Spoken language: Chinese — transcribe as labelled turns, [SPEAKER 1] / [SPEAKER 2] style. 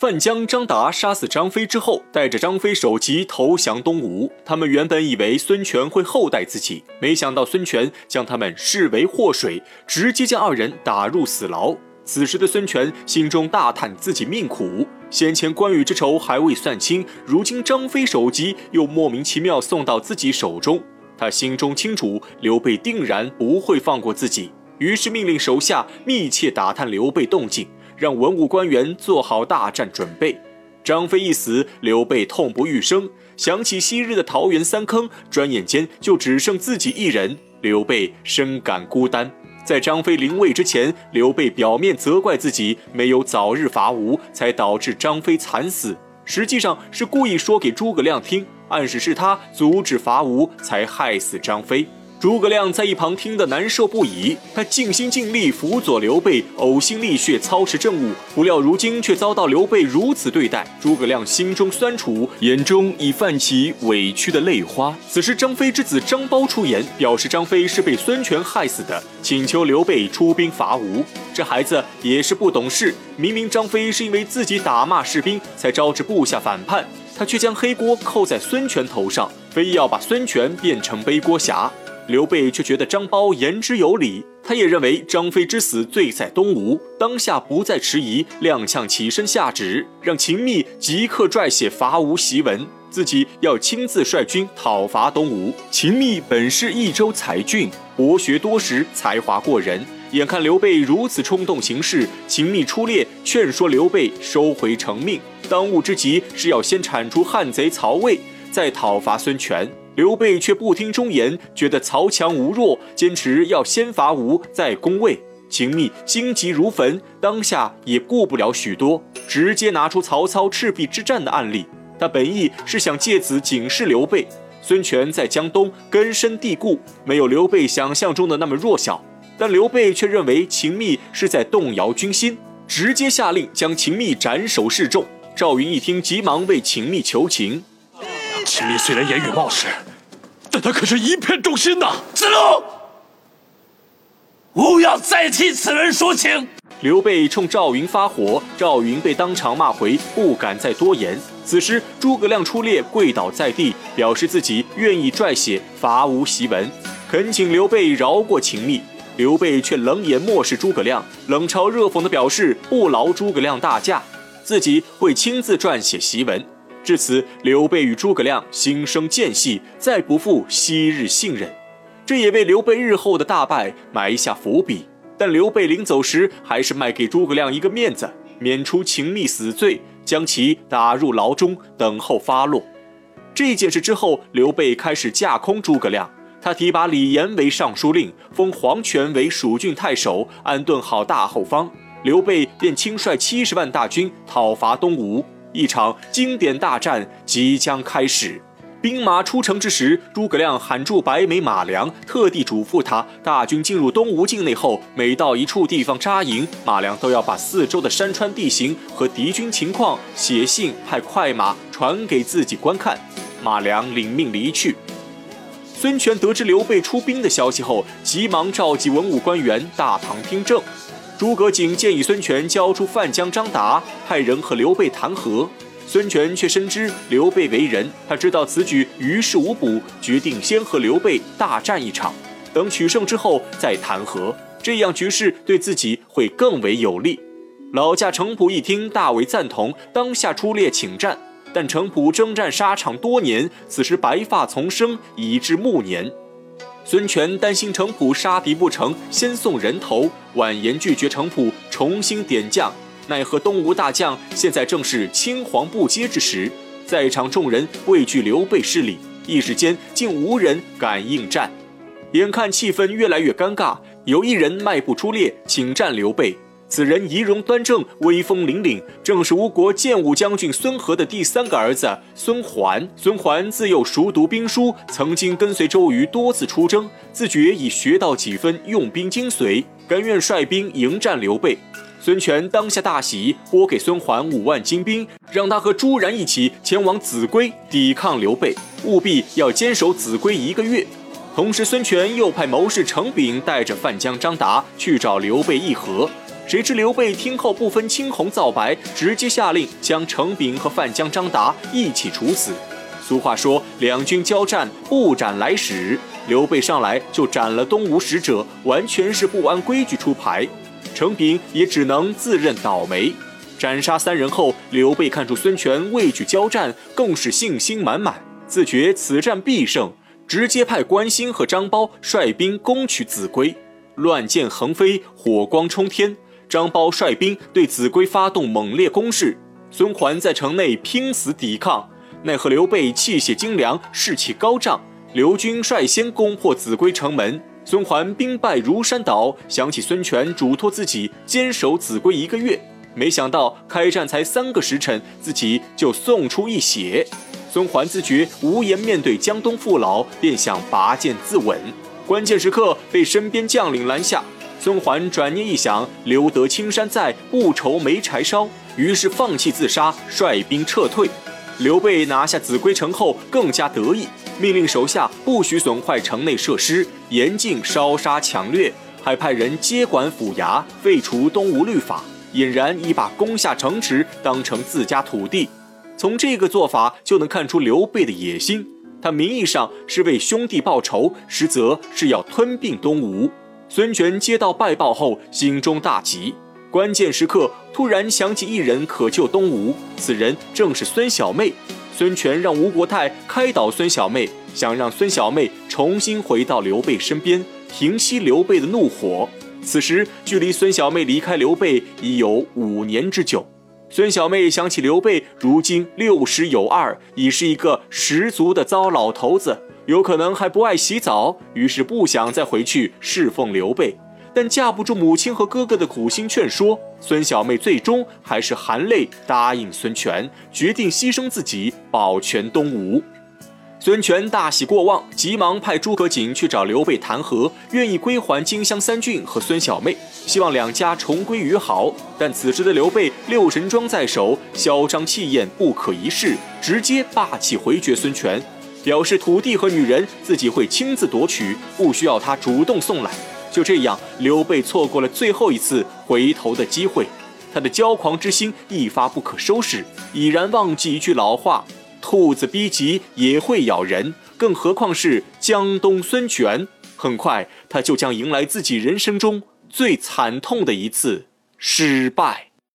[SPEAKER 1] 范江、张达杀死张飞之后，带着张飞首级投降东吴。他们原本以为孙权会厚待自己，没想到孙权将他们视为祸水，直接将二人打入死牢。此时的孙权心中大叹自己命苦，先前关羽之仇还未算清，如今张飞首级又莫名其妙送到自己手中，他心中清楚刘备定然不会放过自己，于是命令手下密切打探刘备动静。让文武官员做好大战准备。张飞一死，刘备痛不欲生，想起昔日的桃园三坑，转眼间就只剩自己一人。刘备深感孤单。在张飞临位之前，刘备表面责怪自己没有早日伐吴，才导致张飞惨死，实际上是故意说给诸葛亮听，暗示是他阻止伐吴，才害死张飞。诸葛亮在一旁听得难受不已，他尽心尽力辅佐刘备，呕心沥血操持政务，不料如今却遭到刘备如此对待，诸葛亮心中酸楚，眼中已泛起委屈的泪花。此时，张飞之子张苞出言，表示张飞是被孙权害死的，请求刘备出兵伐吴。这孩子也是不懂事，明明张飞是因为自己打骂士兵才招致部下反叛，他却将黑锅扣在孙权头上，非要把孙权变成背锅侠。刘备却觉得张苞言之有理，他也认为张飞之死罪在东吴，当下不再迟疑，踉跄起身下旨，让秦密即刻撰写伐吴檄文，自己要亲自率军讨伐东吴。秦密本是益州才俊，博学多识，才华过人。眼看刘备如此冲动行事，秦密出列劝说刘备收回成命，当务之急是要先铲除汉贼曹魏，再讨伐孙权。刘备却不听忠言，觉得曹强无弱，坚持要先伐吴再攻魏。秦密心急如焚，当下也顾不了许多，直接拿出曹操赤壁之战的案例。他本意是想借此警示刘备，孙权在江东根深蒂固，没有刘备想象中的那么弱小。但刘备却认为秦密是在动摇军心，直接下令将秦密斩首示众。赵云一听，急忙为秦密求情。
[SPEAKER 2] 秦密虽然言语冒失，但他可是一片忠心呐！
[SPEAKER 3] 子龙，勿要再替此人说情。
[SPEAKER 1] 刘备冲赵云发火，赵云被当场骂回，不敢再多言。此时诸葛亮出列，跪倒在地，表示自己愿意撰写伐吴檄文，恳请刘备饶过秦密。刘备却冷眼漠视诸葛亮，冷嘲热讽地表示不劳诸葛亮大驾，自己会亲自撰写檄文。至此，刘备与诸葛亮心生间隙，再不负昔日信任，这也为刘备日后的大败埋下伏笔。但刘备临走时，还是卖给诸葛亮一个面子，免除秦密死罪，将其打入牢中，等候发落。这件事之后，刘备开始架空诸葛亮，他提拔李严为尚书令，封黄权为蜀郡太守，安顿好大后方，刘备便亲率七十万大军讨伐东吴。一场经典大战即将开始。兵马出城之时，诸葛亮喊住白眉马良，特地嘱咐他：大军进入东吴境内后，每到一处地方扎营，马良都要把四周的山川地形和敌军情况写信派快马传给自己观看。马良领命离去。孙权得知刘备出兵的消息后，急忙召集文武官员大堂听政。诸葛瑾建议孙权交出范江、张达，派人和刘备谈和。孙权却深知刘备为人，他知道此举于事无补，决定先和刘备大战一场，等取胜之后再谈和，这样局势对自己会更为有利。老将程普一听，大为赞同，当下出列请战。但程普征战沙场多年，此时白发丛生，已至暮年。孙权担心程普杀敌不成，先送人头，婉言拒绝程普重新点将。奈何东吴大将现在正是青黄不接之时，在场众人畏惧刘备势力，一时间竟无人敢应战。眼看气氛越来越尴尬，有一人迈步出列，请战刘备。此人仪容端正，威风凛凛，正是吴国建武将军孙和的第三个儿子孙桓。孙桓自幼熟读兵书，曾经跟随周瑜多次出征，自觉已学到几分用兵精髓，甘愿率兵迎战刘备。孙权当下大喜，拨给孙桓五万精兵，让他和朱然一起前往秭归抵抗刘备，务必要坚守秭归一个月。同时，孙权又派谋士程秉带着范江、张达去找刘备议和。谁知刘备听后不分青红皂白，直接下令将程炳和范江、张达一起处死。俗话说，两军交战不斩来使。刘备上来就斩了东吴使者，完全是不按规矩出牌。程炳也只能自认倒霉。斩杀三人后，刘备看出孙权畏惧交战，更是信心满满，自觉此战必胜，直接派关兴和张苞率兵攻取秭归。乱箭横飞，火光冲天。张苞率兵对秭归发动猛烈攻势，孙桓在城内拼死抵抗。奈何刘备气血精良，士气高涨，刘军率先攻破秭归城门。孙桓兵败如山倒，想起孙权嘱托自己坚守秭归一个月，没想到开战才三个时辰，自己就送出一血。孙桓自觉无颜面对江东父老，便想拔剑自刎。关键时刻被身边将领拦下。孙桓转念一想，留得青山在，不愁没柴烧，于是放弃自杀，率兵撤退。刘备拿下秭归城后，更加得意，命令手下不许损坏城内设施，严禁烧杀抢掠，还派人接管府衙，废除东吴律法，俨然已把攻下城池当成自家土地。从这个做法就能看出刘备的野心，他名义上是为兄弟报仇，实则是要吞并东吴。孙权接到败报后，心中大急。关键时刻，突然想起一人可救东吴，此人正是孙小妹。孙权让吴国太开导孙小妹，想让孙小妹重新回到刘备身边，平息刘备的怒火。此时距离孙小妹离开刘备已有五年之久。孙小妹想起刘备如今六十有二，已是一个十足的糟老头子，有可能还不爱洗澡，于是不想再回去侍奉刘备。但架不住母亲和哥哥的苦心劝说，孙小妹最终还是含泪答应孙权，决定牺牲自己保全东吴。孙权大喜过望，急忙派诸葛瑾去找刘备谈和，愿意归还荆襄三郡和孙小妹，希望两家重归于好。但此时的刘备六神装在手，嚣张气焰不可一世，直接霸气回绝孙权，表示土地和女人自己会亲自夺取，不需要他主动送来。就这样，刘备错过了最后一次回头的机会，他的骄狂之心一发不可收拾，已然忘记一句老话：兔子逼急也会咬人，更何况是江东孙权。很快，他就将迎来自己人生中最惨痛的一次失败。